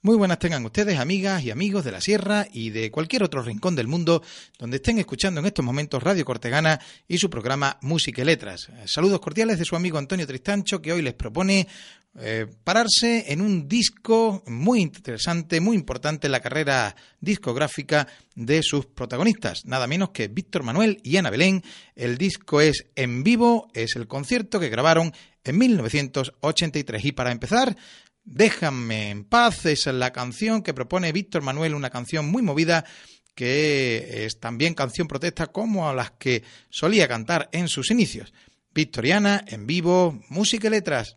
Muy buenas tengan ustedes, amigas y amigos de la Sierra y de cualquier otro rincón del mundo donde estén escuchando en estos momentos Radio Cortegana y su programa Música y Letras. Saludos cordiales de su amigo Antonio Tristancho que hoy les propone eh, pararse en un disco muy interesante, muy importante en la carrera discográfica de sus protagonistas, nada menos que Víctor Manuel y Ana Belén. El disco es en vivo, es el concierto que grabaron en 1983. Y para empezar, Déjame en paz, es la canción que propone Víctor Manuel, una canción muy movida que es también canción protesta como a las que solía cantar en sus inicios. Victoriana, en vivo, música y letras.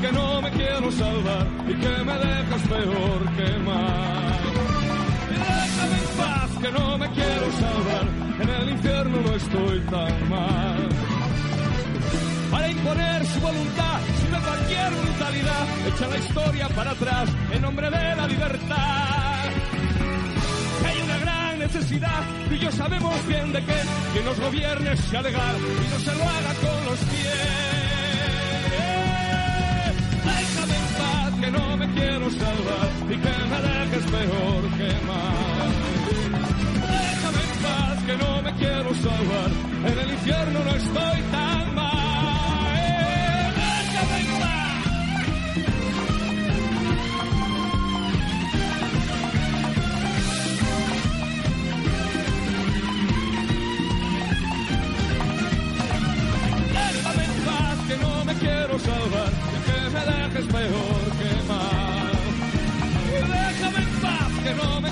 que no me quiero salvar y que me dejas peor que mal. Déjame en paz, que no me quiero salvar, en el infierno no estoy tan mal. Para imponer su voluntad cualquier brutalidad, echa la historia para atrás en nombre de la libertad. Hay una gran necesidad y yo sabemos bien de que quien nos gobierne sea legal y no se lo haga con los pies. Salvar y que me dejes peor que mal. Déjame en paz que no me quiero salvar, en el infierno no estoy tan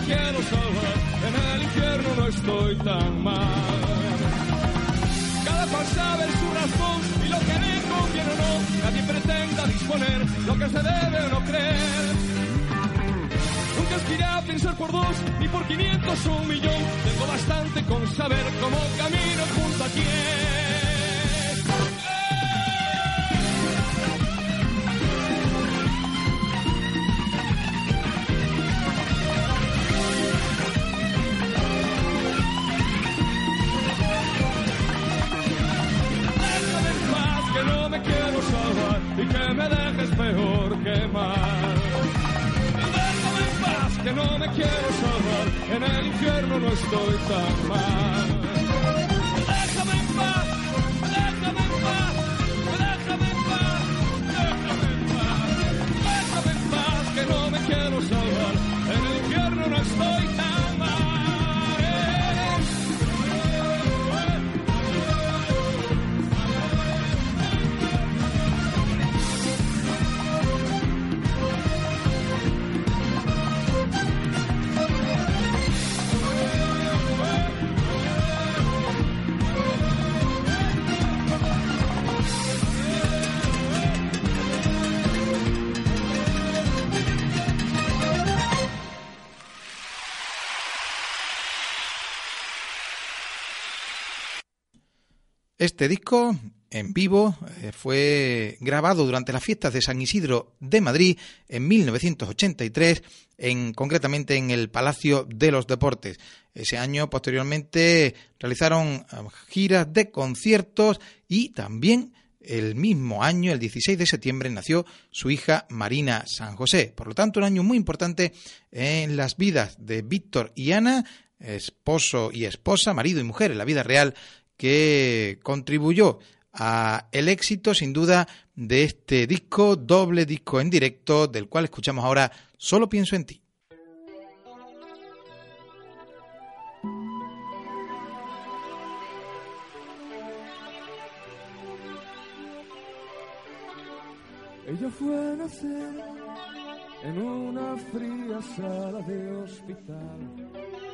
quiero salvar, en el infierno no estoy tan mal. Cada cual sabe su razón y lo que le conviene o no, nadie pretenda disponer lo que se debe o no creer. Nunca aspiré a pensar por dos, ni por quinientos o un millón. Tengo bastante con saber cómo camino junto a quién. Y que me dejes peor que mal. Déjame en paz que no me quiero salvar, en el infierno no estoy tan mal. Este disco, en vivo eh, fue grabado durante las fiestas de San Isidro de Madrid en 1983, en, concretamente en el Palacio de los Deportes. Ese año, posteriormente, realizaron eh, giras de conciertos y también el mismo año, el 16 de septiembre, nació su hija Marina San José. Por lo tanto, un año muy importante en las vidas de Víctor y Ana, esposo y esposa, marido y mujer en la vida real, que contribuyó a el éxito, sin duda, de este disco, doble disco en directo, del cual escuchamos ahora Solo pienso en ti. Ella fue a nacer en una fría sala de hospital.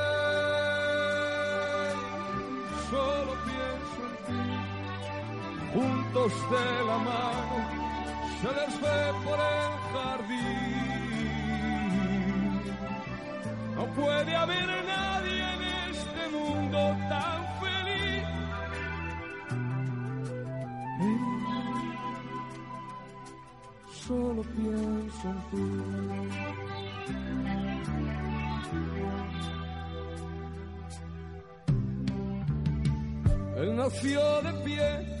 Juntos de la mano se les ve por el jardín. No puede haber nadie en este mundo tan solo pienso en ti. Él nació de pie,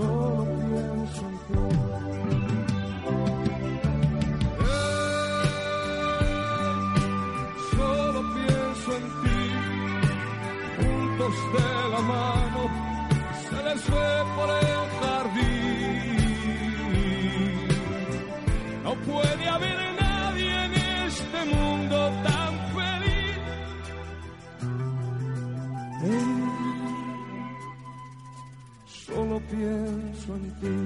Solo pienso en ti.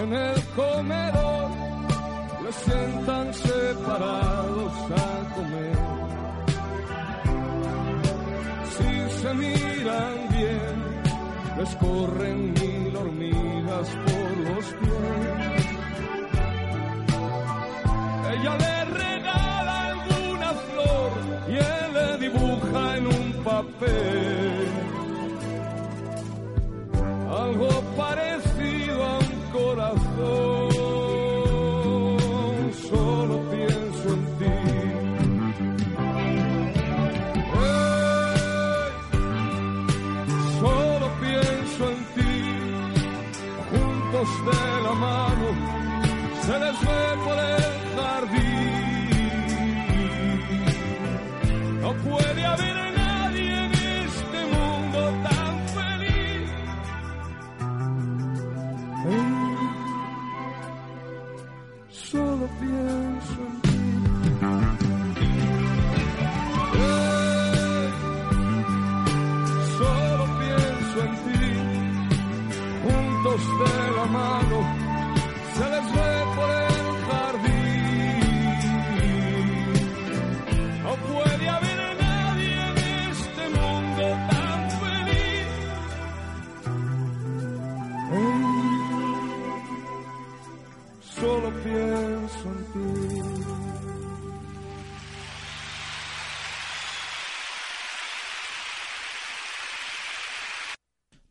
En el comedor le sientan separados a comer. Si se miran les corren mil hormigas por los pies.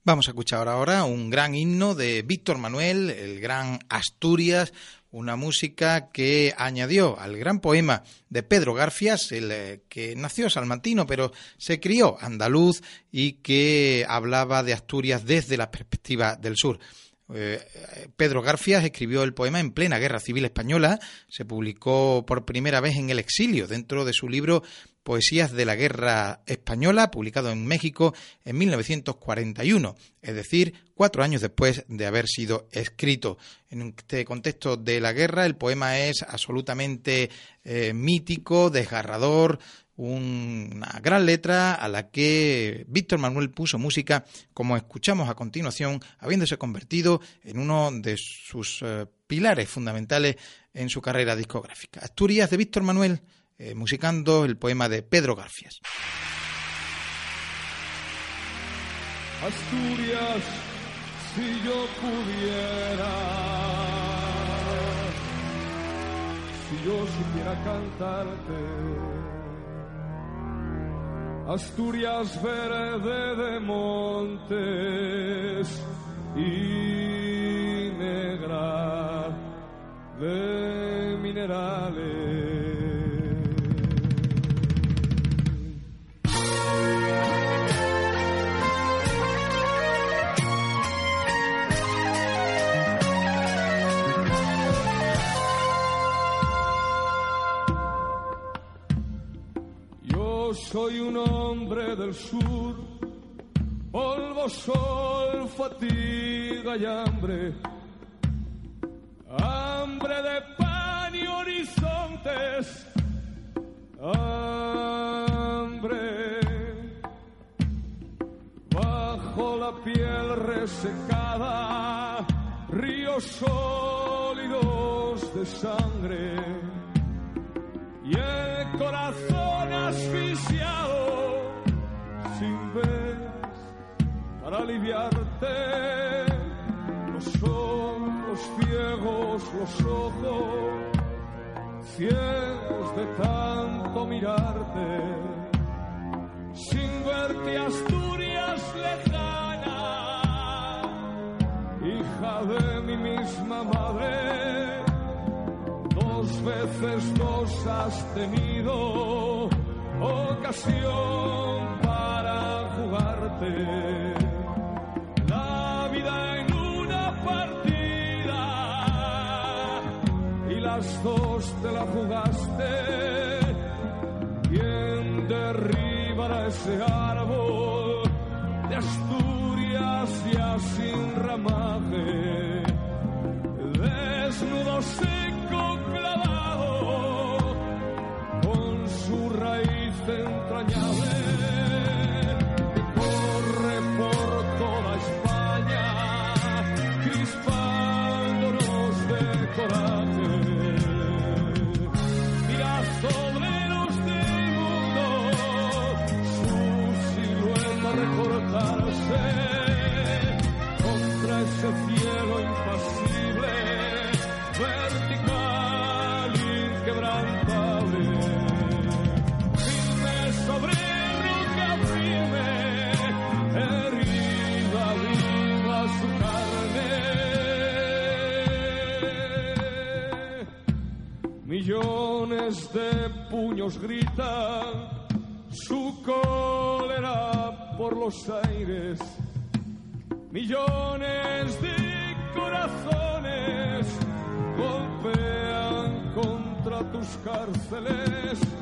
Vamos a escuchar ahora un gran himno de Víctor Manuel, el gran Asturias, una música que añadió al gran poema de Pedro Garfias, el eh, que nació salmantino pero se crió andaluz y que hablaba de Asturias desde la perspectiva del sur. Eh, Pedro Garfias escribió el poema en plena Guerra Civil Española, se publicó por primera vez en el exilio dentro de su libro Poesías de la Guerra Española, publicado en México en 1941, es decir, cuatro años después de haber sido escrito. En este contexto de la guerra, el poema es absolutamente eh, mítico, desgarrador, una gran letra a la que Víctor Manuel puso música, como escuchamos a continuación, habiéndose convertido en uno de sus eh, pilares fundamentales en su carrera discográfica. Asturias de Víctor Manuel eh, musicando el poema de Pedro Garfias. Asturias, si yo pudiera, si yo supiera cantarte, Asturias verde de montes y negra de minerales. Soy un hombre del sur, polvo, sol, fatiga y hambre, hambre de pan y horizontes, hambre. Bajo la piel resecada, ríos sólidos de sangre. Y el corazón asfixiado aliviarte. Los ojos ciegos, los ojos ciegos de tanto mirarte. Sin verte Asturias lejana hija de mi misma madre. Dos veces dos has tenido ocasión para jugarte dos te la jugaste. ¿Quién derribará ese árbol de Asturias ya sin ramaje? Desnudo seco clavado con su raíz entrañable puños gritan su cólera por los aires millones de corazones golpean contra tus cárceles.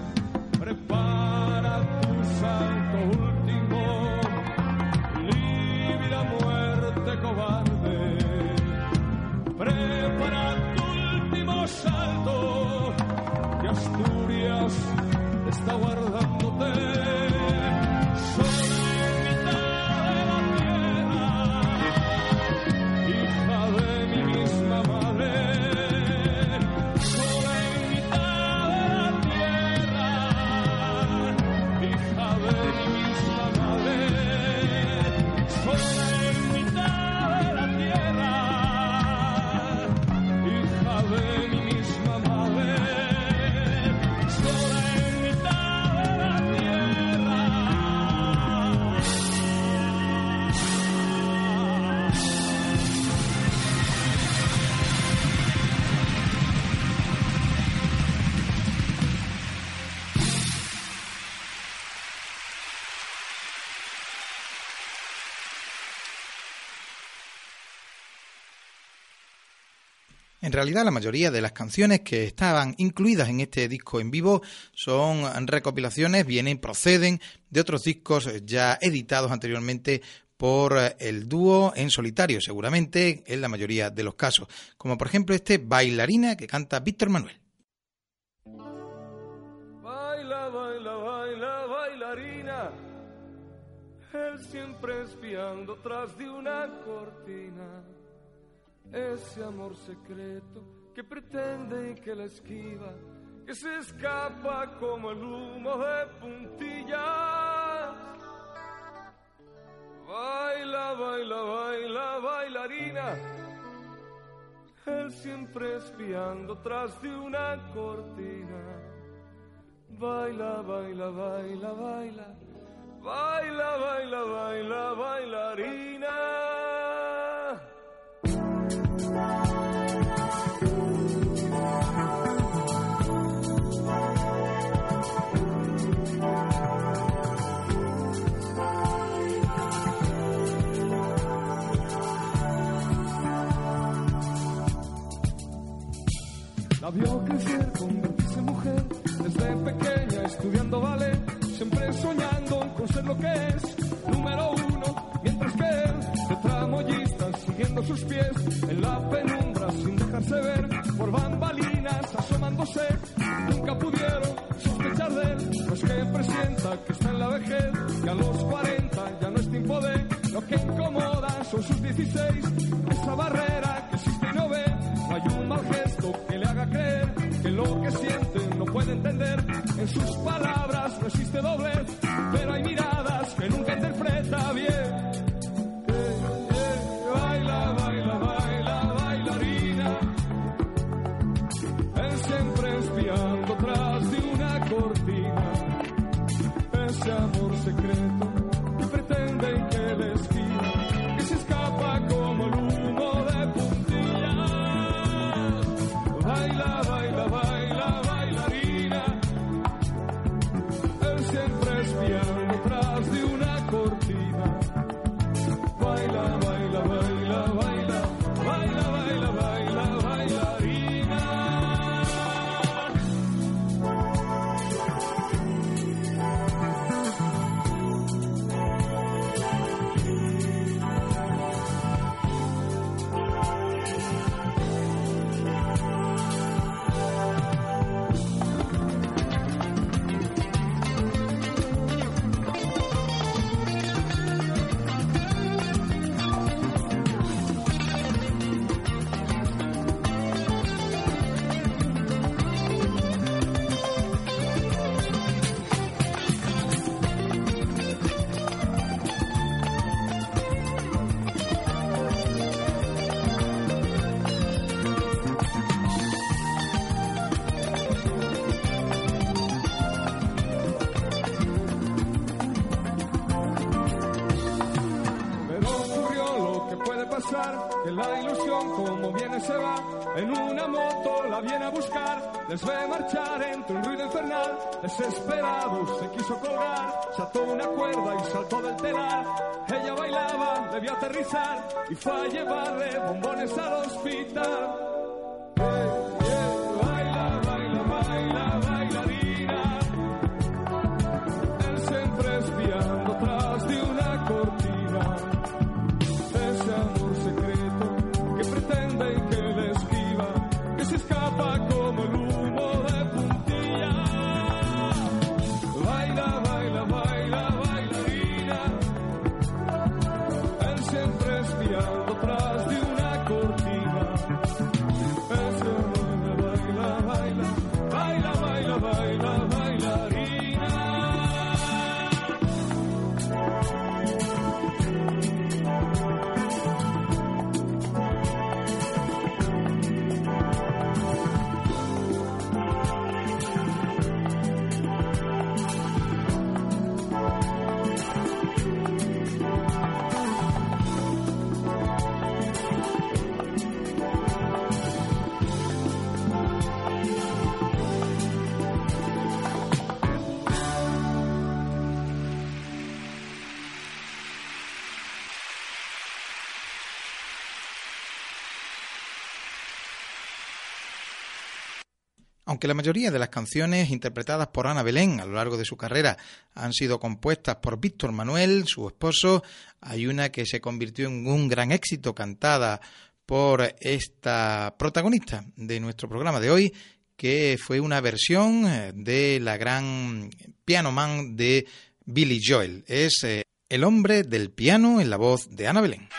En realidad, la mayoría de las canciones que estaban incluidas en este disco en vivo son recopilaciones, vienen, proceden de otros discos ya editados anteriormente por el dúo en solitario, seguramente en la mayoría de los casos, como por ejemplo este Bailarina que canta Víctor Manuel. Baila, baila, baila, bailarina, él siempre espiando tras de una cortina, ese amor secreto que pretende y que la esquiva, que se escapa como el humo de puntillas Baila, baila, baila, bailarina. Él siempre espiando tras de una cortina. Baila, baila, baila, baila. Baila, baila, baila, bailarina. La vio crecer, convertirse en mujer, desde pequeña estudiando ballet, siempre soñando con ser lo que es, número uno, mientras que él, de tramoyista, siguiendo sus pies, en la penumbra sin dejarse ver, por bambalinas asomándose, nunca pudieron sospechar de él, pues que presienta que está en la vejez, que a los 40 ya no es tiempo de, lo que incomoda. Son sus 16, esa barrera que existe y no ve, no hay un mal Sus palabras no existe doblez, se va, en una moto la viene a buscar, les ve marchar entre un ruido infernal, desesperado se quiso colgar, se ató una cuerda y saltó del telar, ella bailaba, debió aterrizar y fue a llevarle bombones al hospital. Eh, eh, baila, baila, baila. Aunque la mayoría de las canciones interpretadas por Ana Belén a lo largo de su carrera han sido compuestas por Víctor Manuel, su esposo, hay una que se convirtió en un gran éxito cantada por esta protagonista de nuestro programa de hoy, que fue una versión eh, de la gran piano man de Billy Joel. Es eh, El hombre del piano en la voz de Ana Belén.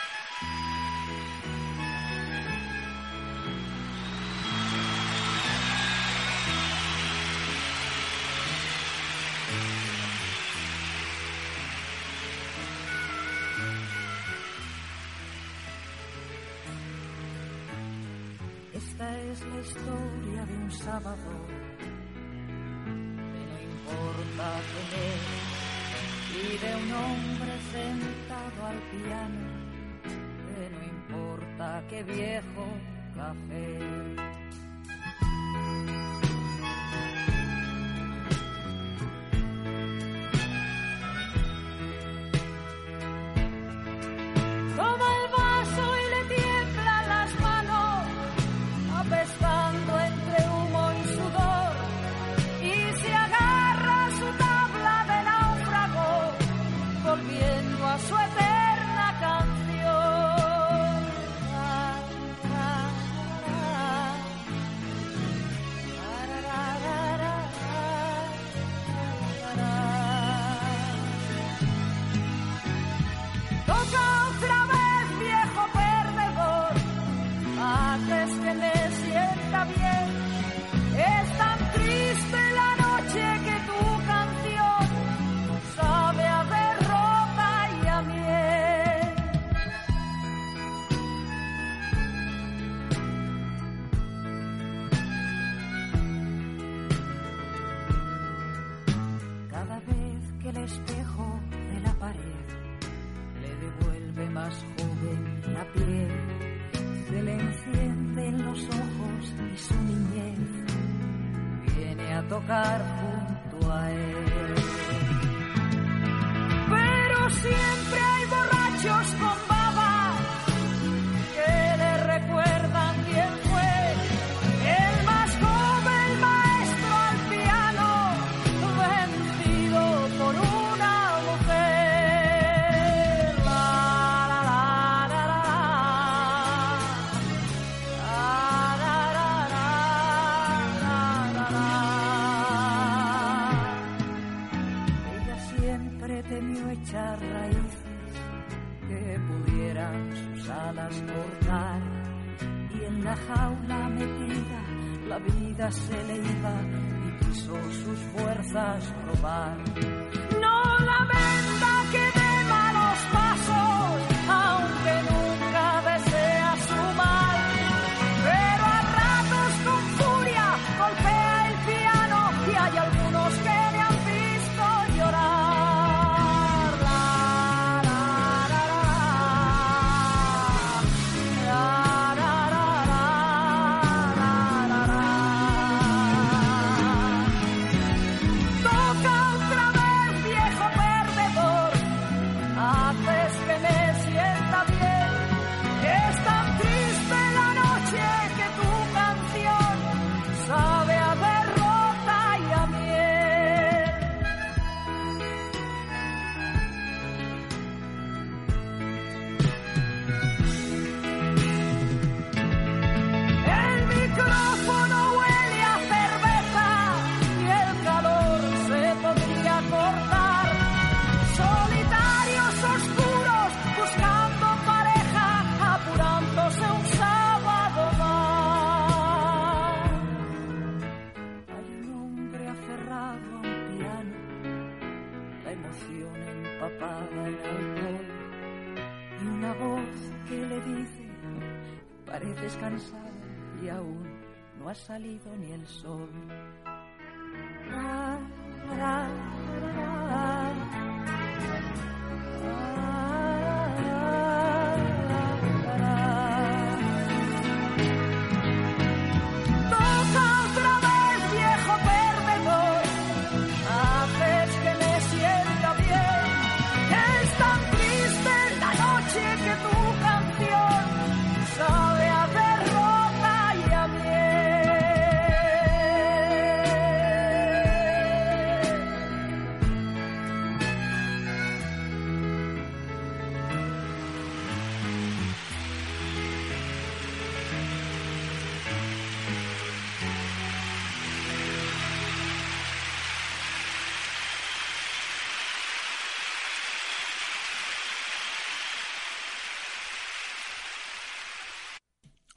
Sol.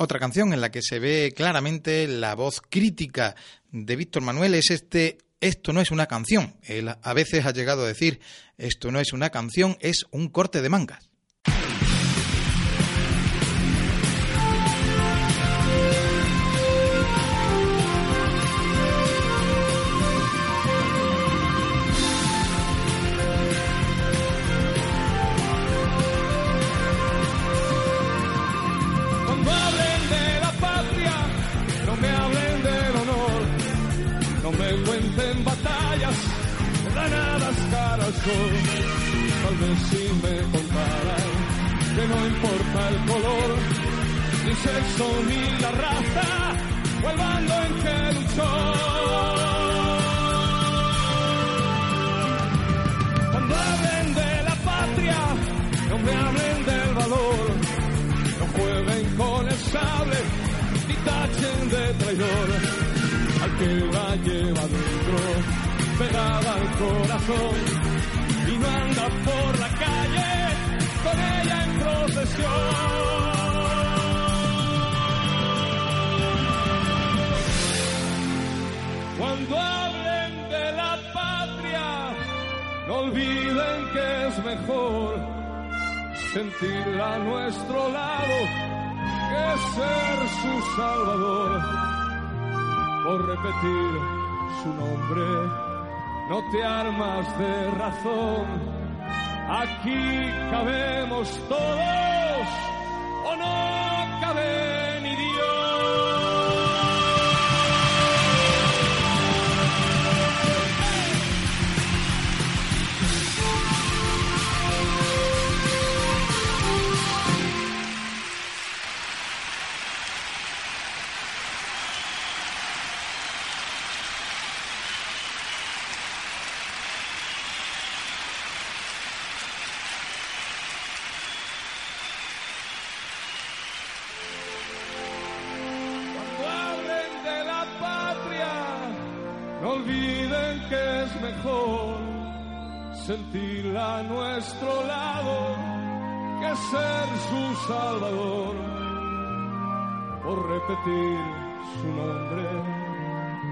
Otra canción en la que se ve claramente la voz crítica de Víctor Manuel es este Esto no es una canción. Él a veces ha llegado a decir Esto no es una canción, es un corte de mangas. Y no anda por la calle con ella en procesión. Cuando hablen de la patria, no olviden que es mejor sentirla a nuestro lado que ser su salvador. Por repetir su nombre, no te armas de razón. Aquí cabemos todos su nombre,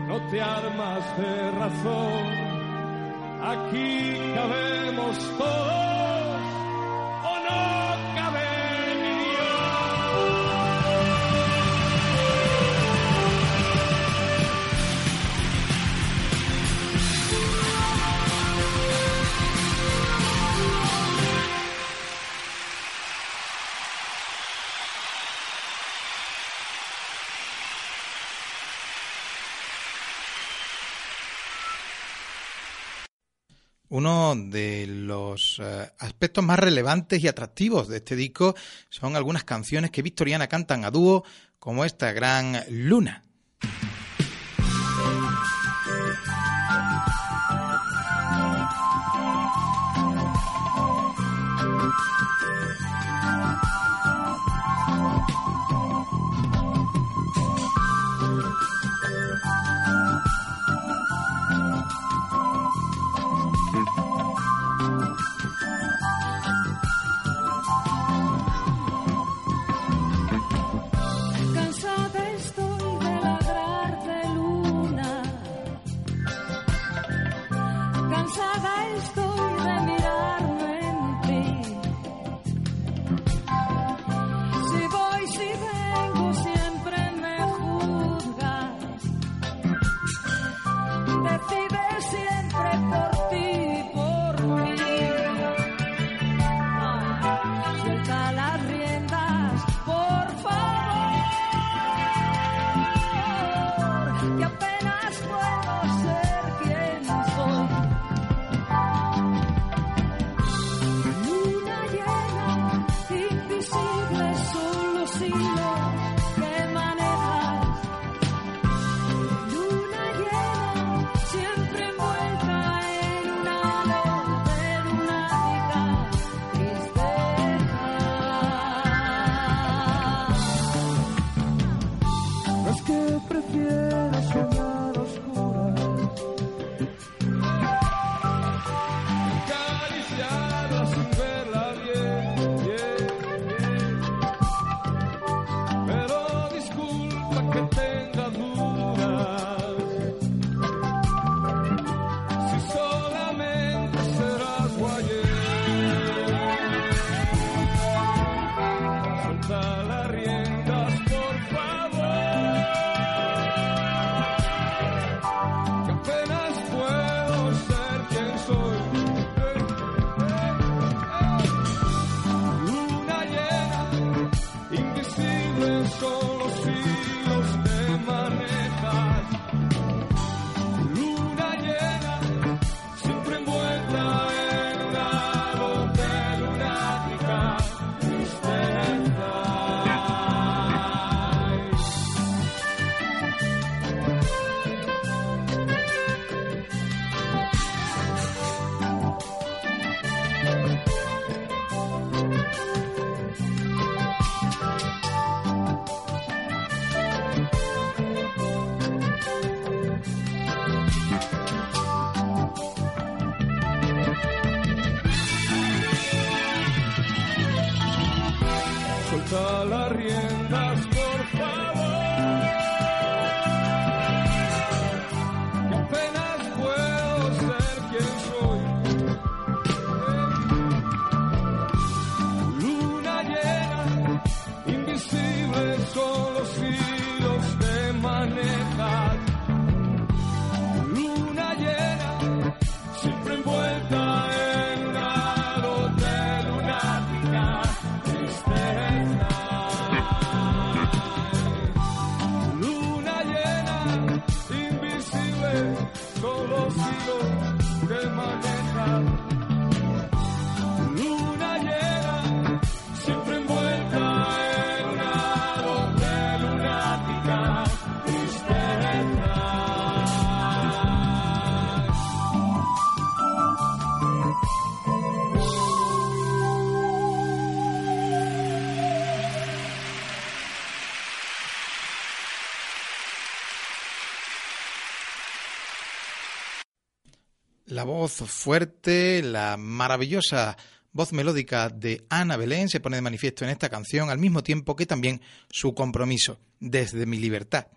no te armas de razón. Aquí cabemos todos Uno de los eh, aspectos más relevantes y atractivos de este disco son algunas canciones que Victoriana cantan a dúo, como esta gran Luna. suelta la rienda. voz fuerte, la maravillosa voz melódica de Ana Belén se pone de manifiesto en esta canción, al mismo tiempo que también su compromiso, desde mi libertad,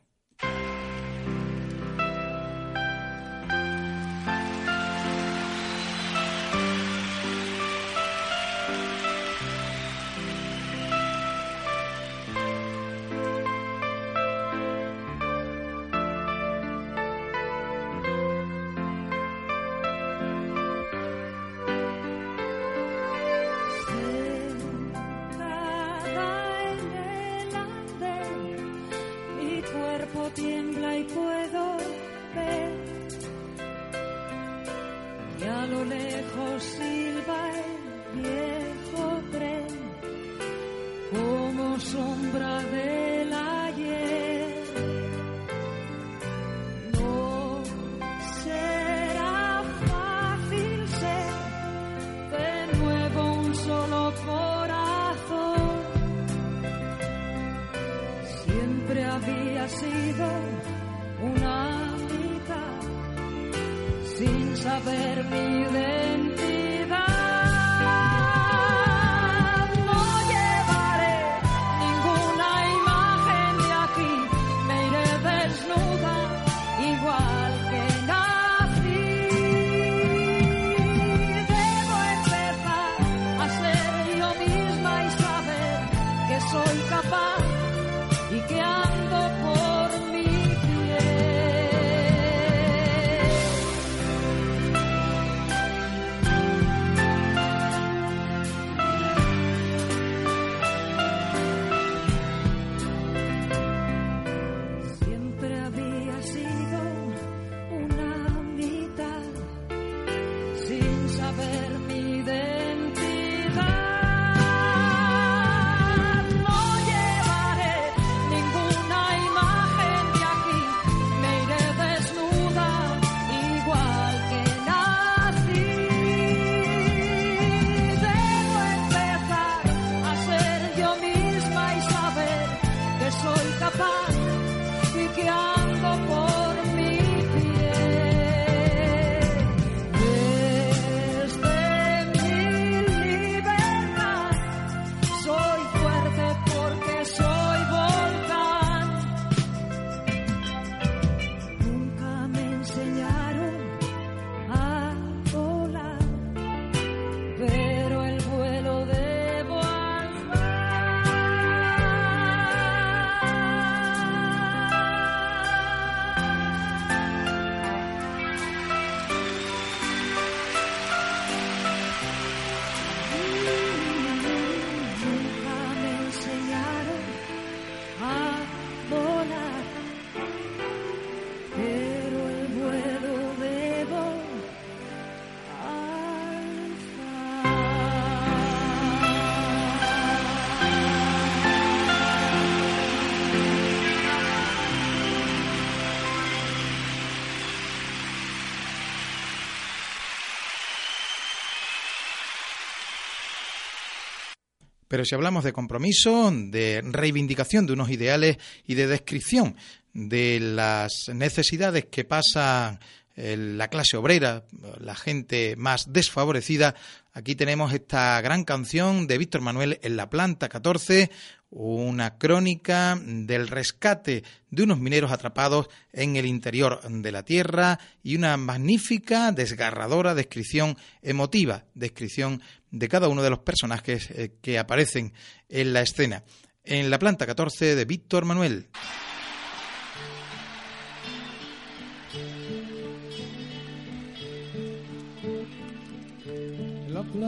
Pero si hablamos de compromiso, de reivindicación de unos ideales y de descripción de las necesidades que pasan la clase obrera, la gente más desfavorecida, aquí tenemos esta gran canción de Víctor Manuel en la planta 14, una crónica del rescate de unos mineros atrapados en el interior de la Tierra y una magnífica, desgarradora descripción emotiva, descripción de cada uno de los personajes eh, que aparecen en la escena. En la planta 14 de Víctor Manuel.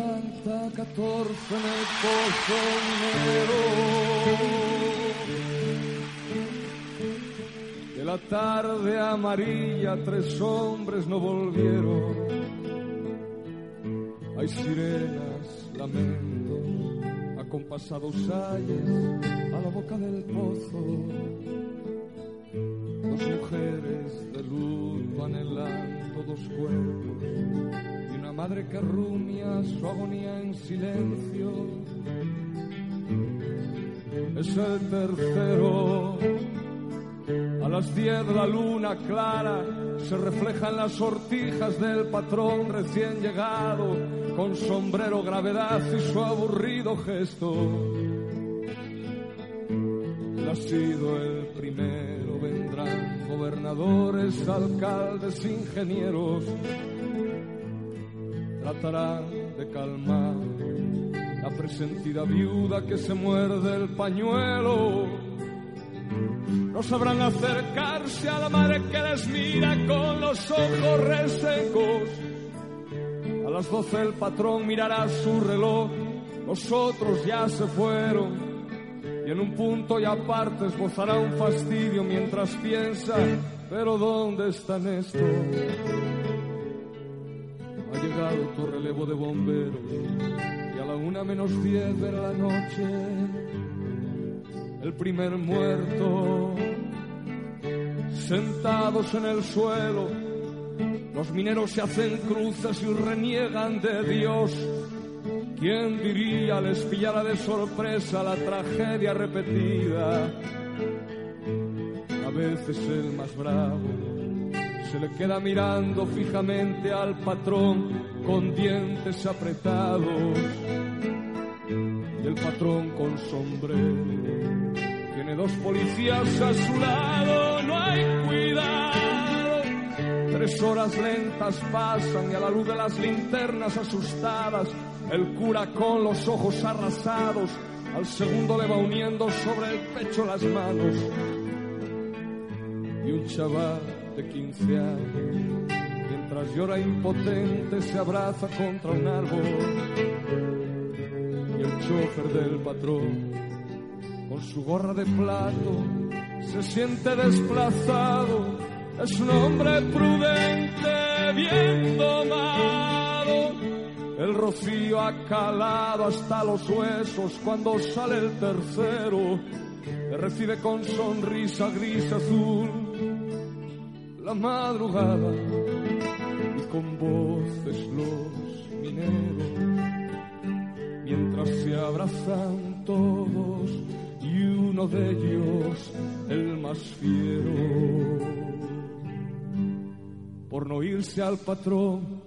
La planta 14 en el pozo De la tarde amarilla tres hombres no volvieron. Hay sirenas, lamentos, acompasados ayes a la boca del pozo. Dos mujeres de luto anhelando dos cuerpos madre que rumia su agonía en silencio. Es el tercero. A las diez la luna clara se refleja en las sortijas del patrón recién llegado, con sombrero gravedad y su aburrido gesto. Ha sido el primero, vendrán gobernadores, alcaldes, ingenieros tratarán de calmar la presentida viuda que se muerde el pañuelo. No sabrán acercarse a la madre que les mira con los ojos resecos. A las doce el patrón mirará su reloj, los otros ya se fueron. Y en un punto y aparte esbozará un fastidio mientras piensa, pero ¿dónde están estos? Llegado tu relevo de bomberos y a la una menos diez de la noche el primer muerto sentados en el suelo los mineros se hacen cruces y reniegan de Dios ¿Quién diría les pillara de sorpresa la tragedia repetida? A veces el más bravo se le queda mirando fijamente al patrón con dientes apretados. Y el patrón con sombrero tiene dos policías a su lado, no hay cuidado. Tres horas lentas pasan y a la luz de las linternas asustadas, el cura con los ojos arrasados, al segundo le va uniendo sobre el pecho las manos. Y un chaval de 15 años, mientras llora impotente se abraza contra un árbol. Y el chofer del patrón, con su gorra de plato, se siente desplazado. Es un hombre prudente, bien domado. El rocío ha calado hasta los huesos cuando sale el tercero. Le recibe con sonrisa gris azul la madrugada y con voces los mineros, mientras se abrazan todos y uno de ellos, el más fiero, por no irse al patrón,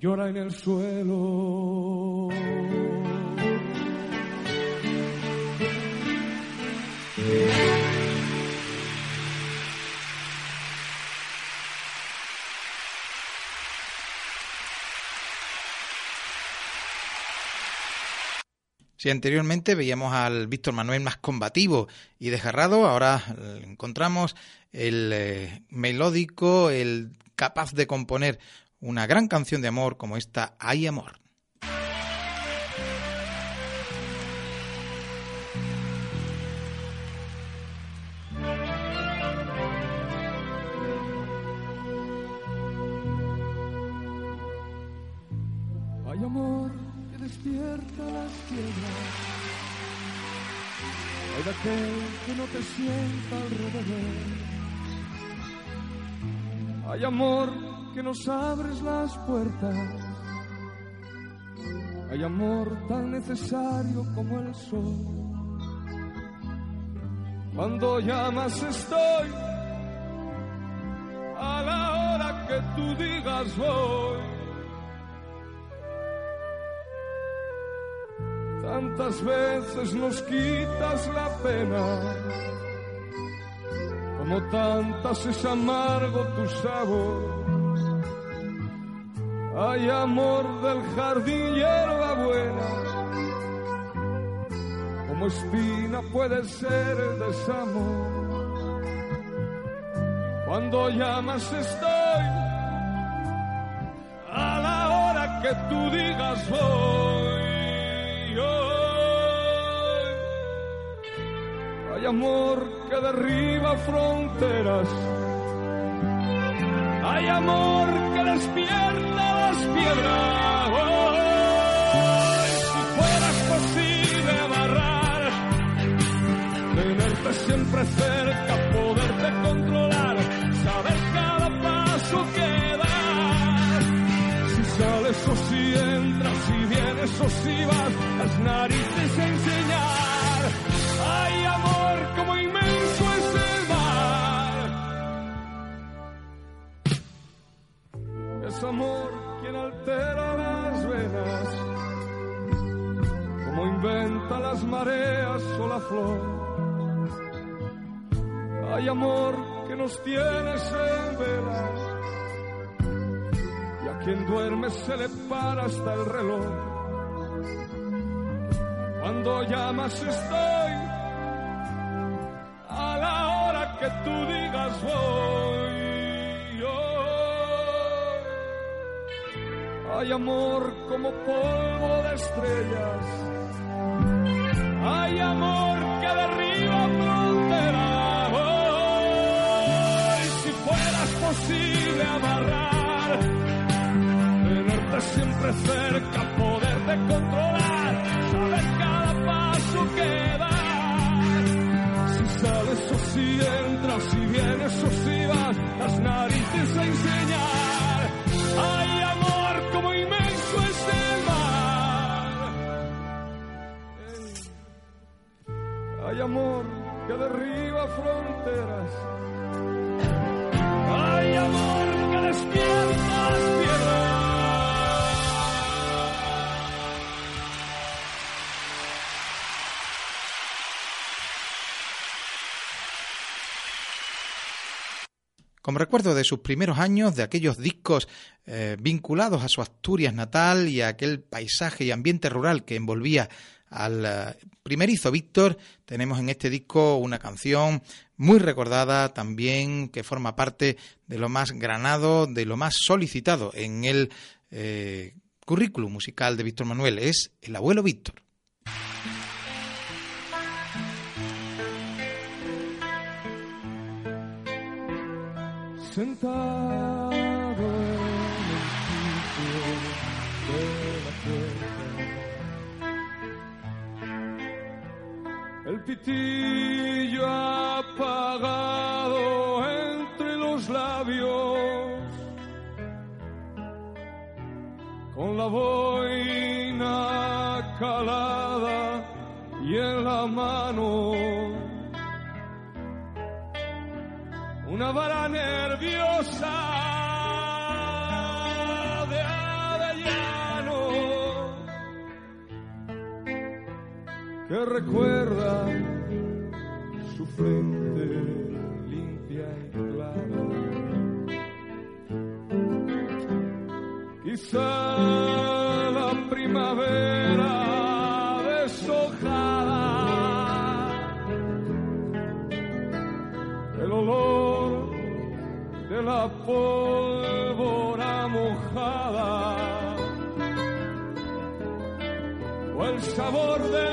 llora en el suelo. Si anteriormente veíamos al Víctor Manuel más combativo y desgarrado, ahora encontramos el eh, melódico, el capaz de componer una gran canción de amor como esta Hay Amor. Que no te sienta alrededor. Hay amor que nos abres las puertas. Hay amor tan necesario como el sol. Cuando llamas estoy a la hora que tú digas voy. Tantas veces nos quitas la pena, como tantas es amargo tu sabor. Hay amor del jardín hierba buena, como espina puede ser el desamor. Cuando llamas estoy a la hora que tú digas voy. Amor que derriba fronteras. Hay amor que despierta las piedras. Hoy, si fueras posible amarrar, tenerte siempre cerca, poderte controlar, saber cada paso que das. Si sales o si entras, si vienes o si vas, las narices enseñar. Mareas o la flor. Hay amor que nos tienes en vela y a quien duerme se le para hasta el reloj. Cuando llamas estoy a la hora que tú digas voy. Hay amor como polvo de estrellas. Siempre Como recuerdo de sus primeros años, de aquellos discos eh, vinculados a su Asturias natal y a aquel paisaje y ambiente rural que envolvía al eh, primerizo Víctor, tenemos en este disco una canción muy recordada también que forma parte de lo más granado, de lo más solicitado en el eh, currículum musical de Víctor Manuel, es El abuelo Víctor. Sentado en el sitio de la puerta. El pitillo apagado entre los labios, con la boina calada y en la mano una nerviosa de avellano que recuerda su frente limpia y clara. Quizá la primavera el sabor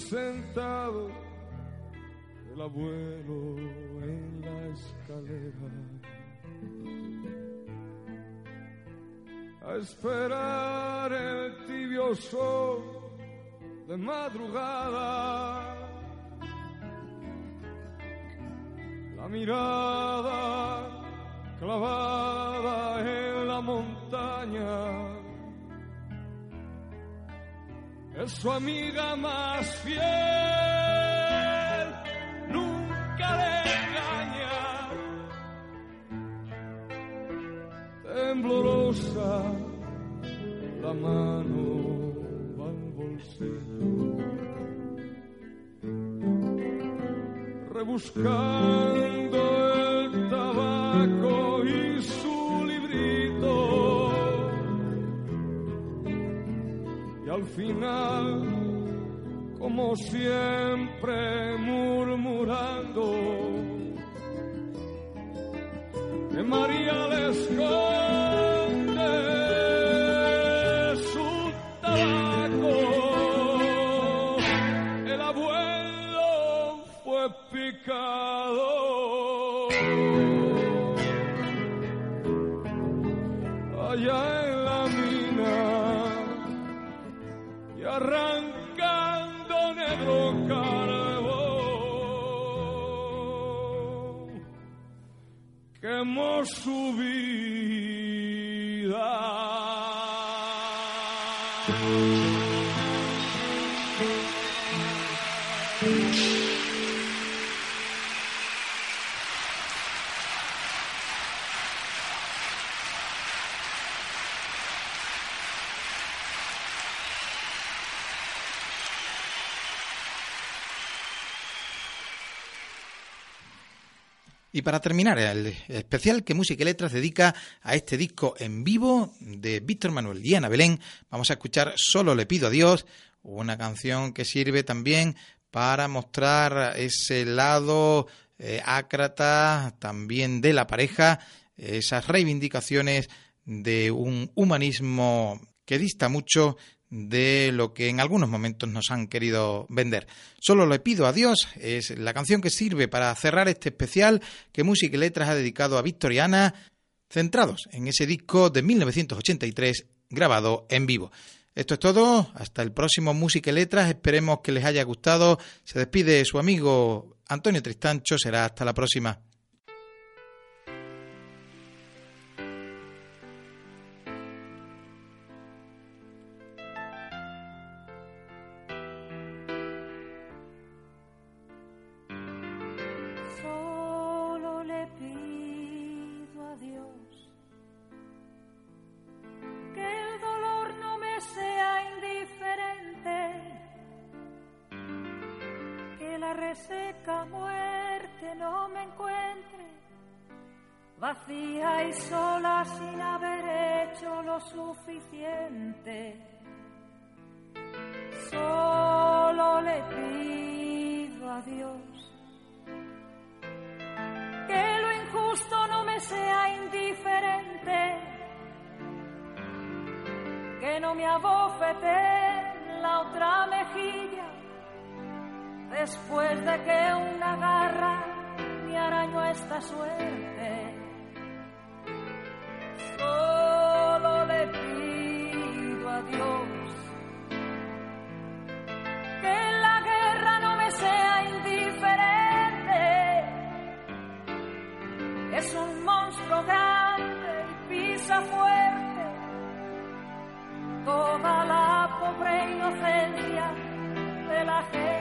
sentado el abuelo en la escalera a esperar el tibio sol de madrugada. La mirada clavada en la montaña es su amiga más fiel, nunca le engaña. Temblorosa la mano va al bolsillo, rebuscando al final, como siempre, murmurando, que María le subir. Y para terminar, el especial que Música y Letras dedica a este disco en vivo de Víctor Manuel y Ana Belén, vamos a escuchar Solo le pido a Dios, una canción que sirve también para mostrar ese lado eh, ácrata también de la pareja, esas reivindicaciones de un humanismo que dista mucho de lo que en algunos momentos nos han querido vender. Solo le pido a Dios es la canción que sirve para cerrar este especial que Música y Letras ha dedicado a Victoriana, centrados en ese disco de 1983 grabado en vivo. Esto es todo, hasta el próximo Música y Letras, esperemos que les haya gustado. Se despide su amigo Antonio Tristancho, será hasta la próxima. Y sola sin haber hecho lo suficiente. Solo le pido a Dios que lo injusto no me sea indiferente, que no me abofete la otra mejilla, después de que una garra me arañó esta suerte. Pisa fuerte toda la pobre inocencia de la gente.